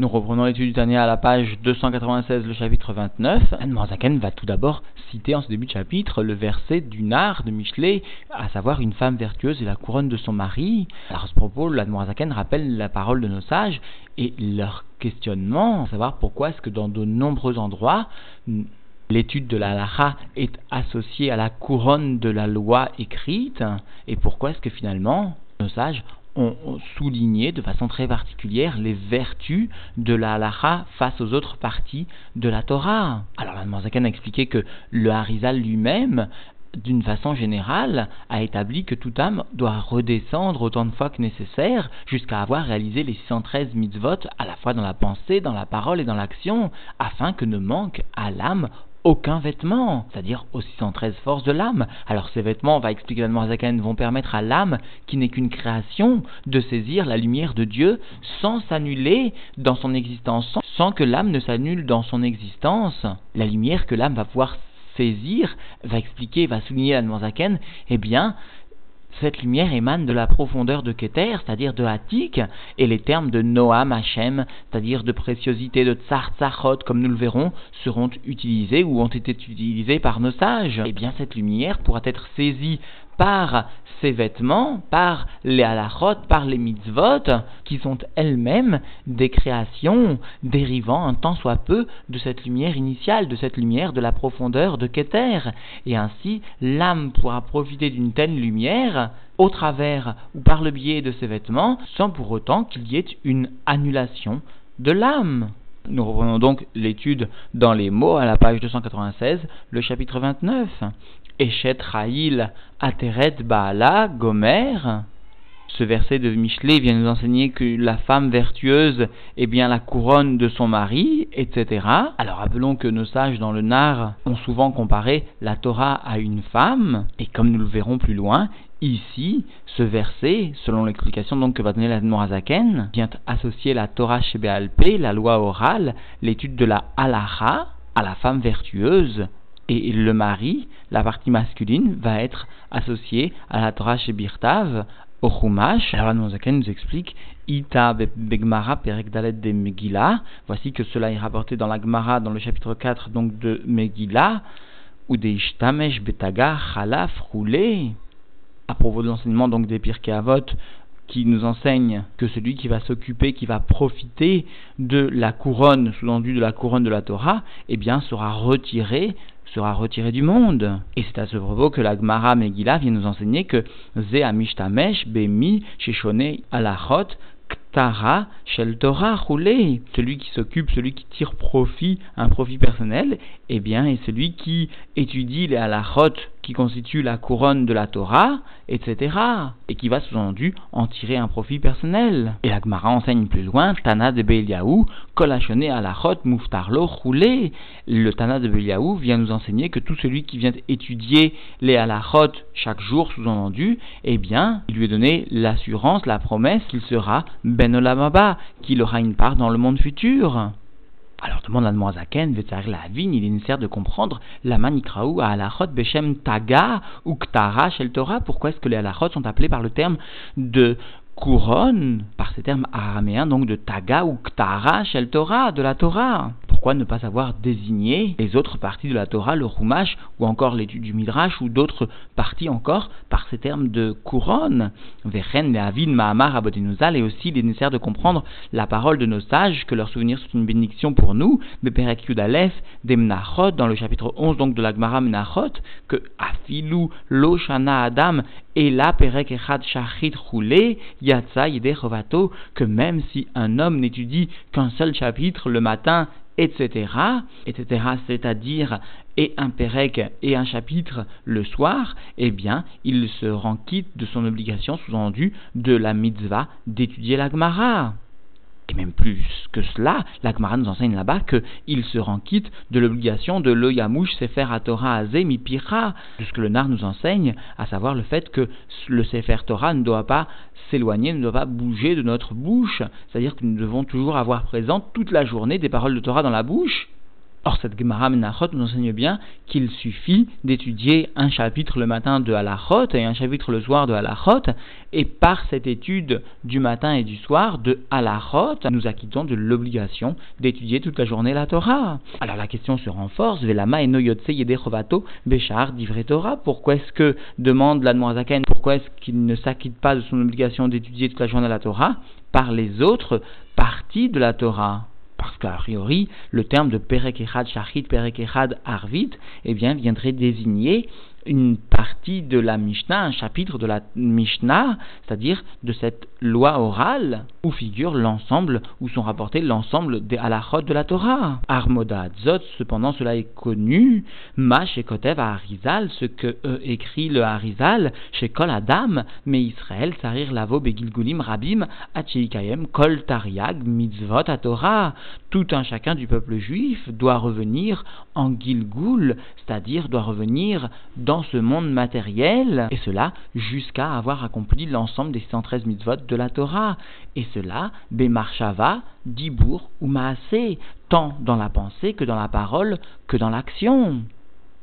Nous reprenons l'étude du Tania à la page 296, le chapitre 29. Anne va tout d'abord citer en ce début de chapitre le verset du Nar de Michelet, à savoir une femme vertueuse et la couronne de son mari. Alors à ce propos, l'Anne rappelle la parole de nos sages et leur questionnement, à savoir pourquoi est-ce que dans de nombreux endroits, l'étude de la lacha est associée à la couronne de la loi écrite, et pourquoi est-ce que finalement nos sages souligné de façon très particulière les vertus de la halacha face aux autres parties de la Torah. Alors la a expliqué que le Harizal lui-même d'une façon générale, a établi que toute âme doit redescendre autant de fois que nécessaire jusqu'à avoir réalisé les 613 mitzvot à la fois dans la pensée, dans la parole et dans l'action, afin que ne manque à l'âme aucun vêtement, c'est-à-dire aux 613 forces de l'âme. Alors ces vêtements, va expliquer la Zaken, vont permettre à l'âme, qui n'est qu'une création, de saisir la lumière de Dieu sans s'annuler dans son existence, sans que l'âme ne s'annule dans son existence. La lumière que l'âme va pouvoir saisir, va expliquer, va souligner la Zaken, eh bien, cette lumière émane de la profondeur de Keter, c'est-à-dire de Hatik, et les termes de Noam Hashem, c'est-à-dire de préciosité, de Tsar Tzachot, comme nous le verrons, seront utilisés ou ont été utilisés par nos sages. Eh bien, cette lumière pourra être saisie par ces vêtements, par les halachot, par les mitzvot, qui sont elles-mêmes des créations dérivant un tant soit peu de cette lumière initiale, de cette lumière de la profondeur de Keter. Et ainsi, l'âme pourra profiter d'une telle lumière au travers ou par le biais de ces vêtements, sans pour autant qu'il y ait une annulation de l'âme. Nous reprenons donc l'étude dans les mots à la page 296, le chapitre 29. Eshet Raïl Ateret Baala Gomer. Ce verset de Michelet vient nous enseigner que la femme vertueuse est bien la couronne de son mari, etc. Alors rappelons que nos sages dans le Nar ont souvent comparé la Torah à une femme, et comme nous le verrons plus loin, ici, ce verset, selon l'explication donc que va donner la Morazaken, vient associer la Torah chez la loi orale, l'étude de la halacha, à la femme vertueuse, et le mari, la partie masculine, va être associée à la Torah Birtav, au Chumash. Alors nous explique Ita Begmara Perek de Megillah. Voici que cela est rapporté dans la Gemara, dans le chapitre 4 donc de Megillah, ou des Ishtamesh Betaga Chalaf Roulé. À propos de l'enseignement donc des Pirkei Avot, qui nous enseigne que celui qui va s'occuper, qui va profiter de la couronne, sous-entendu de la couronne de la Torah, eh bien sera retiré sera retiré du monde. Et c'est à ce propos que la Gemara Megillah vient nous enseigner que Ze Amishtamesh Bemi Sheshone Alachot Ktara Shel Torah Roulé. Celui qui s'occupe, celui qui tire profit, un profit personnel, eh bien, est celui qui étudie les halachot qui constituent la couronne de la Torah, etc. Et qui va sous-entendu en tirer un profit personnel. Et la Gemara enseigne plus loin, Tana de Beliaou, Kolachone alachot muftarlo roulé. Le Tana de Beliaou vient nous enseigner que tout celui qui vient étudier les halachot chaque jour, sous-entendu, eh bien, il lui est donné l'assurance, la promesse qu'il sera Ben Olamaba, qu'il aura une part dans le monde futur. Alors demande la Zaken, la vigne, il est nécessaire de comprendre la manikraou à alachot beshem taga ou ktara shel Torah. Pourquoi est-ce que les alachot sont appelés par le terme de couronne, par ces termes araméens, donc de taga ou ktara shel Torah, de la Torah. Pourquoi ne pas avoir désigné les autres parties de la Torah, le Rumash, ou encore l'étude du Midrash, ou d'autres parties encore, par ces termes de couronne? Vechen, Leavin, Mahamar, Abodenuzal, et aussi il est nécessaire de comprendre la parole de nos sages, que leurs souvenirs sont une bénédiction pour nous, Beperek Yudalef, des Menachot, dans le chapitre 11 donc de la Gemara Menachot, que Afilu, Loshana Adam, et la Perek Echad Shachit Roulé, que même si un homme n'étudie qu'un seul chapitre le matin etc., etc., c'est-à-dire et un pérec et un chapitre le soir, eh bien, il se rend quitte de son obligation sous-endue de la mitzvah d'étudier la Gemara. Et même plus que cela, la Gemara nous enseigne là-bas qu'il se rend quitte de l'obligation de l'Oyamouche Sefer Torah Azé Mipira, de ce que le Nar nous enseigne, à savoir le fait que le Sefer Torah ne doit pas s'éloigner, ne doit pas bouger de notre bouche. C'est-à-dire que nous devons toujours avoir présent toute la journée des paroles de Torah dans la bouche. Or, cette Gemara Menachot nous enseigne bien qu'il suffit d'étudier un chapitre le matin de Halachot et un chapitre le soir de Halachot, et par cette étude du matin et du soir de Halachot, nous acquittons de l'obligation d'étudier toute la journée la Torah. Alors la question se renforce, Velama et Noyotse Yedechovato Béchar d'Ivre Torah. Pourquoi est-ce que, demande la Zaken, pourquoi est-ce qu'il ne s'acquitte pas de son obligation d'étudier toute la journée la Torah par les autres parties de la Torah? Parce qu'a priori, le terme de Perek Shachit, Perek Echad Arvit, eh bien, viendrait désigner une partie de la Mishnah, un chapitre de la Mishnah, c'est-à-dire de cette loi orale où figure l'ensemble, où sont rapportés l'ensemble des halachot de la Torah. Armoda Zot, cependant, cela est connu. Ma chez Kotev à Harizal, ce que écrit le Harizal chez Adam, mais Israël, Sarir Lavo Begilgulim Rabim, Acheikayem, Kol Tariag, Mitzvot à Torah. Tout un chacun du peuple juif doit revenir en Gilgul, c'est-à-dire doit revenir dans ce monde matériel, et cela jusqu'à avoir accompli l'ensemble des 113 mitzvot de la Torah. Et cela, Bemarshava, Dibour ou Maasé, tant dans la pensée que dans la parole que dans l'action,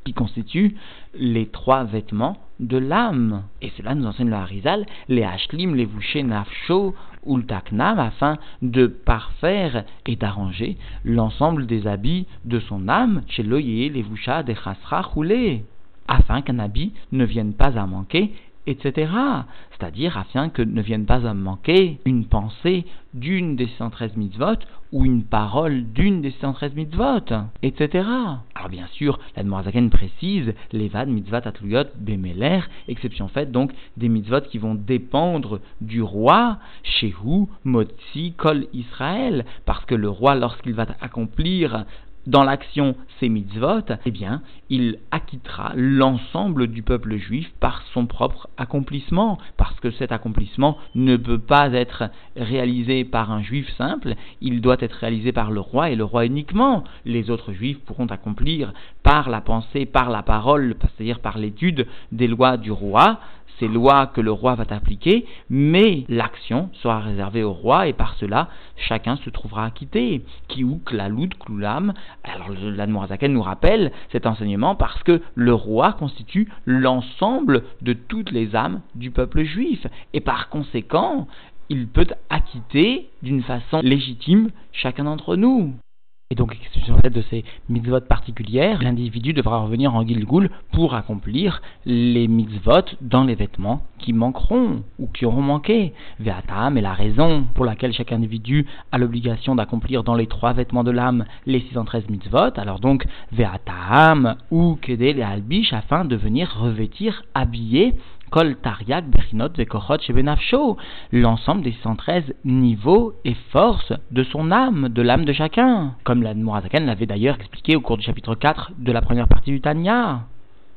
qui constituent les trois vêtements de l'âme. Et cela nous enseigne le Harizal, les Hashlim, les Vouché, Nafsho, Ultaknam, afin de parfaire et d'arranger l'ensemble des habits de son âme, chez l'Oye, les Voucha, des Chasra, Roulé afin qu'un habit ne vienne pas à manquer, etc. C'est-à-dire afin que ne vienne pas à manquer une pensée d'une des 113 mitzvot ou une parole d'une des 113 mitzvot, etc. Alors bien sûr, la Zaken précise les mitzvot atluyot bemeler, exception faite donc des mitzvot qui vont dépendre du roi, shehu, motzi, kol Israël, parce que le roi, lorsqu'il va accomplir dans l'action ses mitzvot, eh bien, il acquittera l'ensemble du peuple juif par son propre accomplissement, parce que cet accomplissement ne peut pas être réalisé par un juif simple, il doit être réalisé par le roi et le roi uniquement. Les autres juifs pourront accomplir par la pensée, par la parole, c'est-à-dire par l'étude des lois du roi, ces lois que le roi va appliquer, mais l'action sera réservée au roi et par cela, chacun se trouvera acquitté. Kiouk, la kloulam. Alors, l'Admorazaken nous rappelle cet enseignement parce que le roi constitue l'ensemble de toutes les âmes du peuple juif. Et par conséquent, il peut acquitter d'une façon légitime chacun d'entre nous. Et donc, exception faite de ces mitzvot particulières, l'individu devra revenir en Gilgul pour accomplir les mitzvot dans les vêtements qui manqueront ou qui auront manqué. Ve'atam est la raison pour laquelle chaque individu a l'obligation d'accomplir dans les trois vêtements de l'âme les 613 mitzvot. Alors donc, Ve'atam ou Kedel et Albish afin de venir revêtir, habiller Kol Tariak Berinot l'ensemble des 113 niveaux et forces de son âme, de l'âme de chacun, comme la Mourazakan l'avait d'ailleurs expliqué au cours du chapitre 4 de la première partie du Tanya.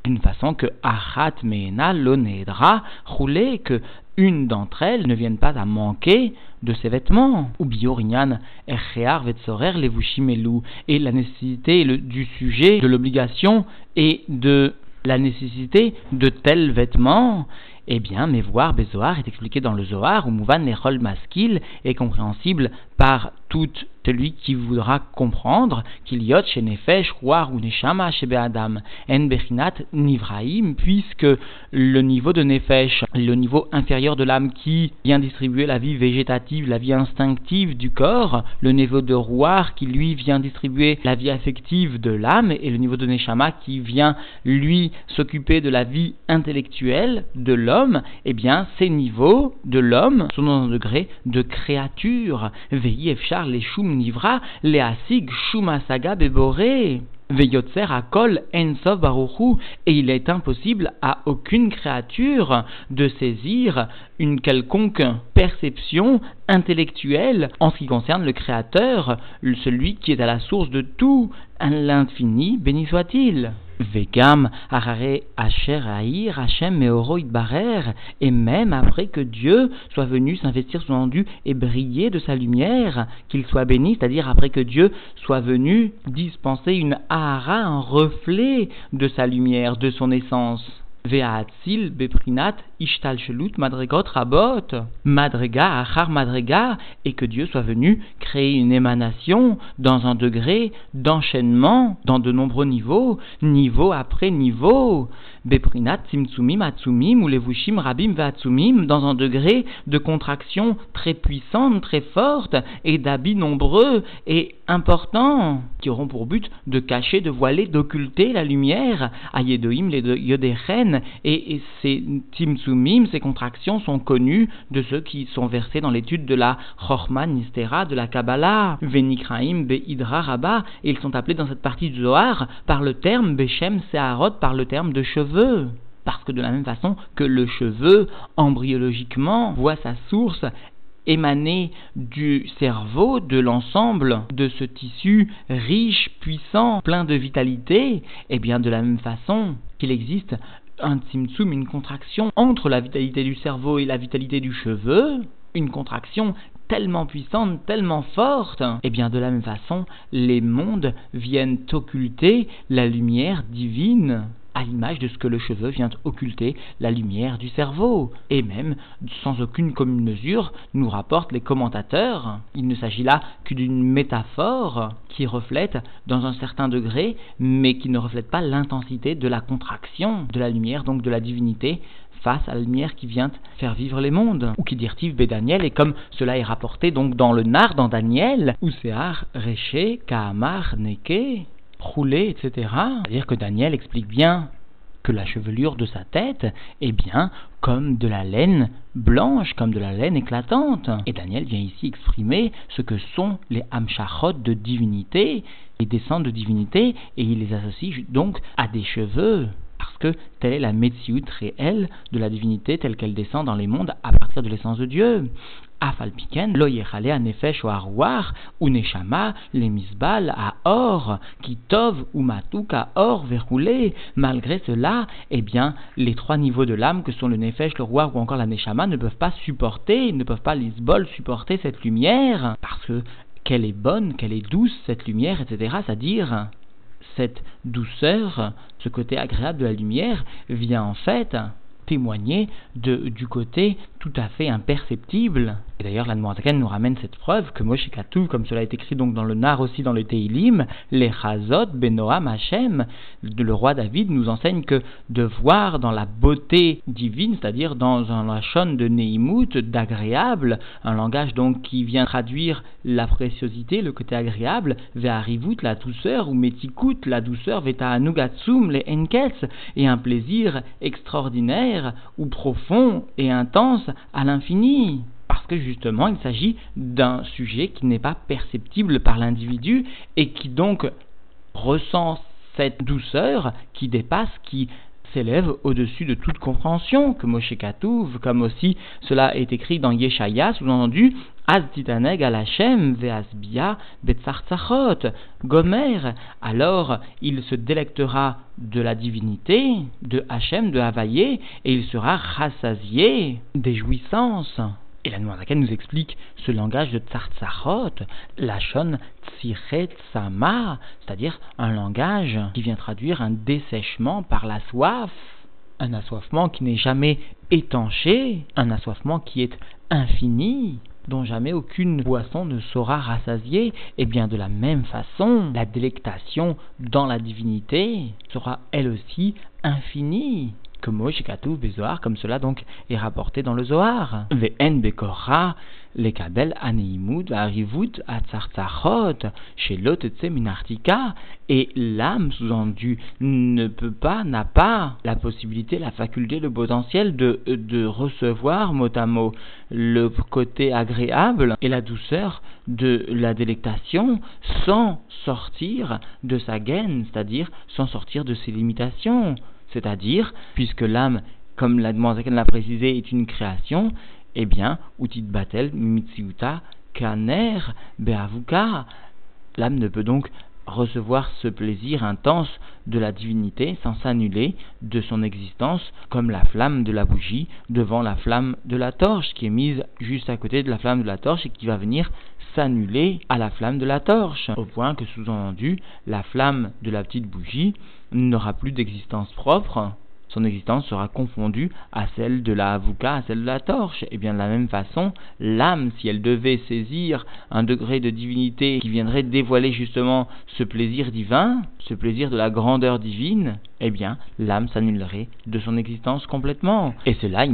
D'une façon que Achat Meena Lonedra roulé, que une d'entre elles ne vienne pas à manquer de ses vêtements. Ou Biorinyan Echear Vetsorer Levushimelu, et la nécessité du sujet, de l'obligation et de la nécessité de tels vêtements, eh bien, voir Bezoar est expliqué dans le Zohar, où Mouvan Nechol Maskil est compréhensible par tout celui qui voudra comprendre qu'il y a chez Nefesh, ou Neshama chez Be'adam, En Bechinat Nivraim, puisque le niveau de Nefesh, le niveau inférieur de l'âme qui vient distribuer la vie végétative, la vie instinctive du corps, le niveau de Rouar qui lui vient distribuer la vie affective de l'âme, et le niveau de Neshama qui vient lui s'occuper de la vie intellectuelle de l'homme, eh bien, ces niveaux de l'homme sont dans un degré de créature. Veillez, les nivra leasig saga beboré. Veyotzer akol ensov baruchu, et il est impossible à aucune créature de saisir une quelconque perception intellectuelle en ce qui concerne le Créateur, celui qui est à la source de tout, l'infini, béni soit-il. Vegam Harare Hachem Meoro Barer, et même après que Dieu soit venu s'investir son endu et briller de sa lumière, qu'il soit béni, c'est-à-dire après que Dieu soit venu dispenser une Ahara, un reflet de sa lumière, de son essence. Ve'atzil beprinat ishtalshelut madregot rabot. Madrega achar madrega, et que Dieu soit venu créer une émanation dans un degré d'enchaînement, dans de nombreux niveaux, niveau après niveau. Beprinat tzimtzumim atzumim ou levushim rabim ve'atzumim, dans un degré de contraction très puissante, très forte, et d'habits nombreux et importants, qui auront pour but de cacher, de voiler, d'occulter la lumière. Ayedoim, les Yodechen, et, ces timsumim, ces contractions sont connues de ceux qui sont versés dans l'étude de la Chorma Nistera, de la Kabbalah, Venikraim Be'idra Rabba, et ils sont appelés dans cette partie du Zohar par le terme Bechem Seharot, par le terme de Parce que de la même façon que le cheveu, embryologiquement, voit sa source émaner du cerveau, de l'ensemble de ce tissu riche, puissant, plein de vitalité, et eh bien de la même façon qu'il existe un tzimtzum, une contraction entre la vitalité du cerveau et la vitalité du cheveu, une contraction tellement puissante, tellement forte, et eh bien de la même façon, les mondes viennent occulter la lumière divine à l'image de ce que le cheveu vient occulter la lumière du cerveau. Et même, sans aucune commune mesure, nous rapportent les commentateurs, il ne s'agit là que d'une métaphore qui reflète dans un certain degré, mais qui ne reflète pas l'intensité de la contraction de la lumière, donc de la divinité, face à la lumière qui vient faire vivre les mondes. Ou qui dirtive B. Daniel, et comme cela est rapporté donc dans le Nar, dans Daniel, Usear, Reché, Kaamar, Neke, roulé, etc. C'est-à-dire que Daniel explique bien que la chevelure de sa tête est bien comme de la laine blanche, comme de la laine éclatante. Et Daniel vient ici exprimer ce que sont les hamshachot de divinité, les descends de divinité, et il les associe donc à des cheveux. Parce que telle est la métiout réelle de la divinité telle qu'elle descend dans les mondes à partir de l'essence de Dieu. Afalpiken, ou misbal or, kitov ou matuk à or verroulé. Malgré cela, eh bien, les trois niveaux de l'âme que sont le nefesh, le roi ou encore la neshama ne peuvent pas supporter, ne peuvent pas l'isbol supporter cette lumière, parce que qu'elle est bonne, qu'elle est douce cette lumière, etc. C'est-à-dire cette douceur, ce côté agréable de la lumière vient en fait témoigner de, du côté tout à fait imperceptible. Et d'ailleurs, la nous ramène cette preuve que Moshe comme cela est écrit donc dans le Nar aussi dans le Teilim, les Chazot, Benoam, Hashem, le roi David nous enseigne que de voir dans la beauté divine, c'est-à-dire dans un lachon de Neimut, d'agréable, un langage donc qui vient traduire la préciosité, le côté agréable, Ve'arivut, la douceur, ou Metikut, la douceur, Veta'anugatsum, les Enkets, et un plaisir extraordinaire, ou profond et intense à l'infini. Parce que justement, il s'agit d'un sujet qui n'est pas perceptible par l'individu et qui donc ressent cette douceur qui dépasse, qui s'élève au-dessus de toute compréhension, que Moshe comme aussi cela est écrit dans Yeshaya, sous-entendu, Az titaneg al Hashem ve'asbia betzartzachot, Gomer, alors il se délectera de la divinité, de Hachem, de Havaïe, et il sera rassasié des jouissances. Et la laquelle nous explique ce langage de Tsartsarot, Lachon Tsiret Sama, c'est-à-dire un langage qui vient traduire un dessèchement par la soif, un assoiffement qui n'est jamais étanché, un assoiffement qui est infini, dont jamais aucune boisson ne saura rassasier, et bien de la même façon, la délectation dans la divinité sera elle aussi infinie comme cela donc est rapporté dans le Zohar. Aneimut arivut minartika et l'âme sous-endu ne peut pas, n'a pas la possibilité, la faculté, le potentiel de, de recevoir mot à mot le côté agréable et la douceur de la délectation sans sortir de sa gaine, c'est-à-dire sans sortir de ses limitations. C'est-à-dire, puisque l'âme, comme la l'a précisé, est une création, eh bien, utit batel mitsiuta kaner beavuka. L'âme ne peut donc recevoir ce plaisir intense de la divinité sans s'annuler de son existence comme la flamme de la bougie devant la flamme de la torche qui est mise juste à côté de la flamme de la torche et qui va venir s'annuler à la flamme de la torche au point que sous-entendu la flamme de la petite bougie n'aura plus d'existence propre son existence sera confondue à celle de la avuka, à celle de la torche. Et bien de la même façon, l'âme, si elle devait saisir un degré de divinité qui viendrait dévoiler justement ce plaisir divin, ce plaisir de la grandeur divine, eh bien l'âme s'annulerait de son existence complètement. Et cela,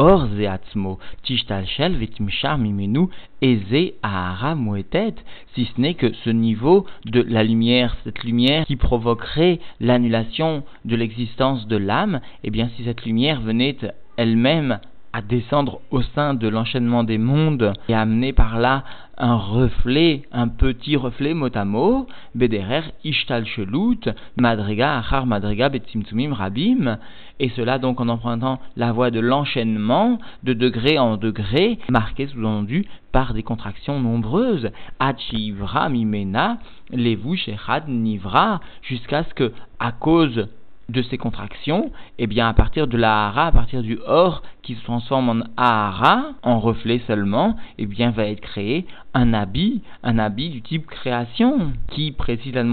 or zeatzmo, tishtalshel vetimshar mimenu, eze ahara moetet, si ce n'est que ce niveau de la lumière, cette lumière qui provoquerait l'annulation de l'existence de l'âme, eh bien si cette lumière venait elle-même à descendre au sein de l'enchaînement des mondes et amener par là un reflet, un petit reflet mot à mot, Bederer Ishtal Shelut, Madriga Achar Madriga Betzimtzumim Rabim, et cela donc en empruntant la voie de l'enchaînement de degré en degré, marqué sous-entendu par des contractions nombreuses, Achivra Mimena, Levu Shechad Nivra, jusqu'à ce que, à cause de ces contractions, eh bien à partir de la à partir du or qui se transforme en ahara, en reflet seulement, eh bien va être créé un habit, un habit du type création, qui précise la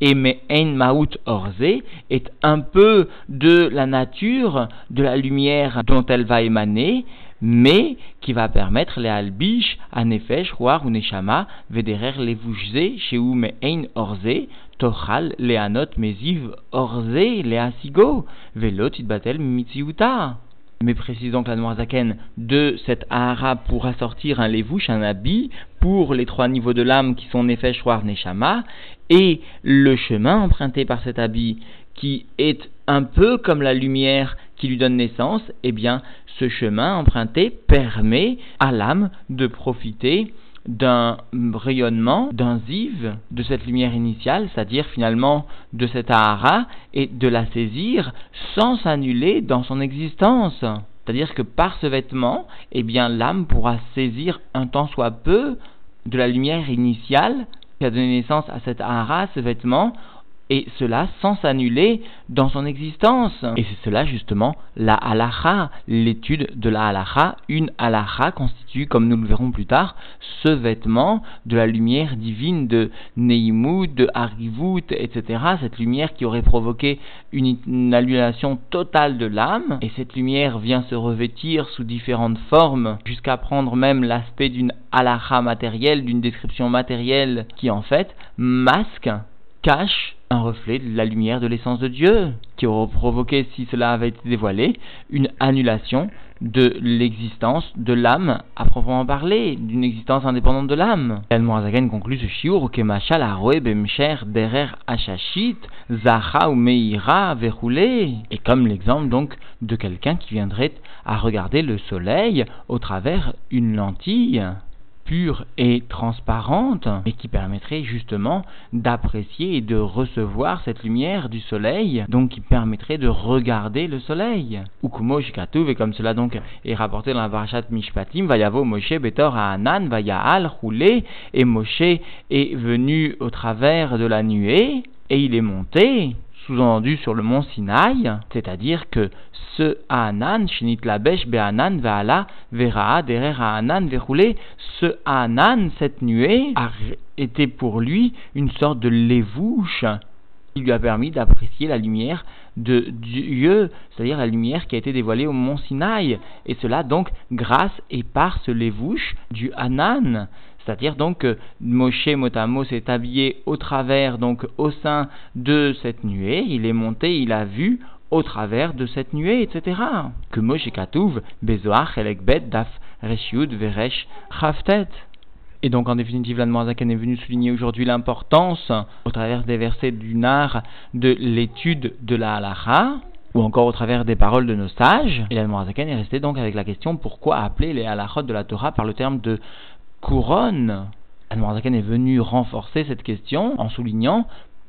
et ein maout orze, est un peu de la nature, de la lumière dont elle va émaner, mais qui va permettre les albish, anefesh, roar ou neshama, vederer ou me ein orze, tochal leanot meziv orze leasigo, velot itbatel mitziuta. Mais précise donc la Noirzaken de cette ahara pour assortir un levouche, un habit, pour les trois niveaux de l'âme qui sont nefesh, roar, neshama, et le chemin emprunté par cet habit qui est un peu comme la lumière qui lui donne naissance, eh bien, ce chemin emprunté permet à l'âme de profiter d'un rayonnement, d'un ziv, de cette lumière initiale, c'est-à-dire finalement de cette ahara, et de la saisir sans s'annuler dans son existence. C'est-à-dire que par ce vêtement, eh bien l'âme pourra saisir un tant soit peu de la lumière initiale qui a donné naissance à cette ahara, ce vêtement, et cela sans s'annuler dans son existence. Et c'est cela justement la halacha, l'étude de la halacha. Une halacha constitue, comme nous le verrons plus tard, ce vêtement de la lumière divine de Neimut, de Harivut, etc. Cette lumière qui aurait provoqué une, annulation totale de l'âme. Et cette lumière vient se revêtir sous différentes formes, jusqu'à prendre même l'aspect d'une halacha matérielle, d'une description matérielle qui en fait masque, cache un reflet de la lumière de l'essence de Dieu, qui aurait provoqué, si cela avait été dévoilé, une annulation de l'existence de l'âme à proprement parler, d'une existence indépendante de l'âme. El Morazagan conclut ce shiur que machal bemcher derer achashit zacha ou meira verroulé. Et comme l'exemple donc de quelqu'un qui viendrait à regarder le soleil au travers une lentille pure et transparente, et qui permettrait justement d'apprécier et de recevoir cette lumière du soleil, donc qui permettrait de regarder le soleil. Ukumo Shikatuv, et comme cela donc est rapporté dans la Varachat Mishpatim, Vayavo Moshe Betor Anan, Vayaal roulé, et Moshe est venu au travers de la nuée, et il est monté sous-entendu sur le mont Sinaï, c'est-à-dire que ce Haanan, Shinit Labesh Behanan Ve'ala Derer Haanan Verroulé, ce Haanan, cette nuée, a été pour lui une sorte de lévouche qui lui a permis d'apprécier la lumière de Dieu, c'est-à-dire la lumière qui a été dévoilée au mont Sinaï, et cela donc grâce et par ce lévouche du Hanan. C'est-à-dire donc que Moshe Motamo s'est habillé au travers, donc au sein de cette nuée, il est monté, il a vu au travers de cette nuée, etc. Que Moshe Katouv, Bezoach, Elekbet, Daf, Reshiud, Veresh, Chaftet. Et donc, en définitive, l'Anmoazaken est venu souligner aujourd'hui l'importance, au travers des versets du Nar, de l'étude de la halacha, ou encore au travers des paroles de nos sages. Et l'Anmoazaken est resté donc avec la question pourquoi appeler les halachot de la Torah par le terme de couronne. Al-Marzakan est venu renforcer cette question en soulignant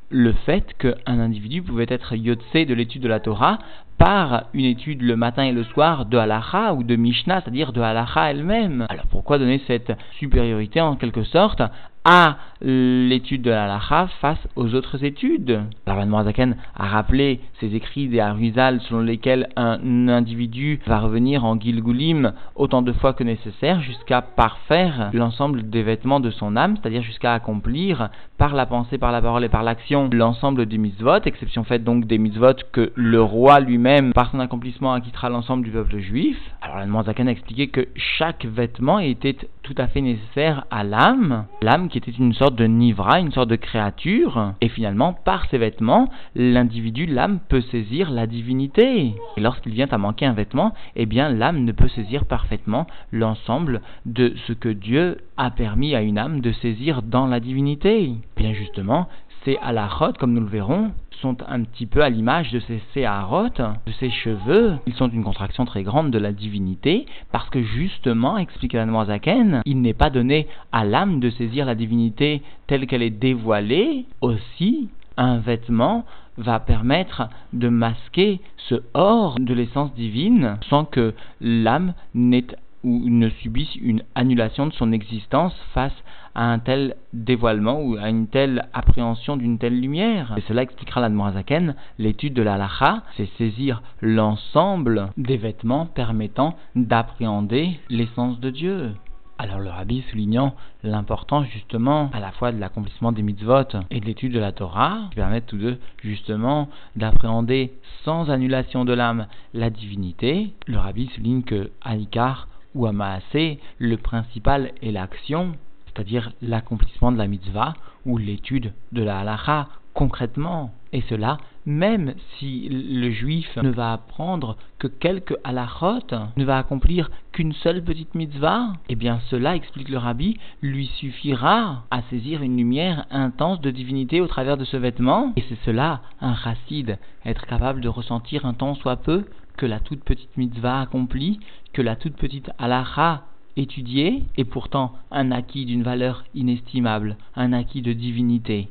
le fait qu'un individu pouvait être yotse de l'étude de la Torah par une étude le matin et le soir de Halacha ou de Mishnah, c'est-à-dire de Halacha elle-même. Alors pourquoi donner cette supériorité en quelque sorte à l'étude de la lacha face aux autres études. Alors, Zaken a rappelé ces écrits des Harizal selon lesquels un individu va revenir en Gilgulim autant de fois que nécessaire jusqu'à parfaire l'ensemble des vêtements de son âme, c'est-à-dire jusqu'à accomplir par la pensée, par la parole et par l'action l'ensemble des mitzvot, exception faite donc des mitzvot que le roi lui-même, par son accomplissement, acquittera l'ensemble du peuple juif. Alors, la Zaken a expliqué que chaque vêtement était tout à fait nécessaire à l'âme, l'âme qui était une sorte de nivra, une sorte de créature, et finalement, par ses vêtements, l'individu, l'âme, peut saisir la divinité. Et lorsqu'il vient à manquer un vêtement, eh bien, l'âme ne peut saisir parfaitement l'ensemble de ce que Dieu a permis à une âme de saisir dans la divinité. Bien justement, ces halachot, comme nous le verrons, sont un petit peu à l'image de ces séharot, de ces cheveux. Ils sont une contraction très grande de la divinité, parce que justement, explique la Zaken, il n'est pas donné à l'âme de saisir la divinité telle qu'elle est dévoilée. Aussi, un vêtement va permettre de masquer ce or de l'essence divine sans que l'âme n'ait ou ne subisse une annulation de son existence face à un tel dévoilement ou à une telle appréhension d'une telle lumière. Et cela expliquera la Zaken, l'étude de la lacha, c'est saisir l'ensemble des vêtements permettant d'appréhender l'essence de Dieu. Alors le rabbi soulignant l'importance justement à la fois de l'accomplissement des mitzvot et de l'étude de la Torah, qui permettent tous deux justement d'appréhender sans annulation de l'âme la divinité, le rabbi souligne que Aïkar ou à Maasé, le principal est l'action, c'est-à-dire l'accomplissement de la mitzvah ou l'étude de la halacha concrètement. Et cela, même si le juif ne va apprendre que quelques halachot, ne va accomplir qu'une seule petite mitzvah, eh bien cela, explique le rabbi, lui suffira à saisir une lumière intense de divinité au travers de ce vêtement. Et c'est cela, un chassid, être capable de ressentir un temps soit peu que la toute petite mitzvah accomplie, que la toute petite halacha étudiée, est pourtant un acquis d'une valeur inestimable, un acquis de divinité.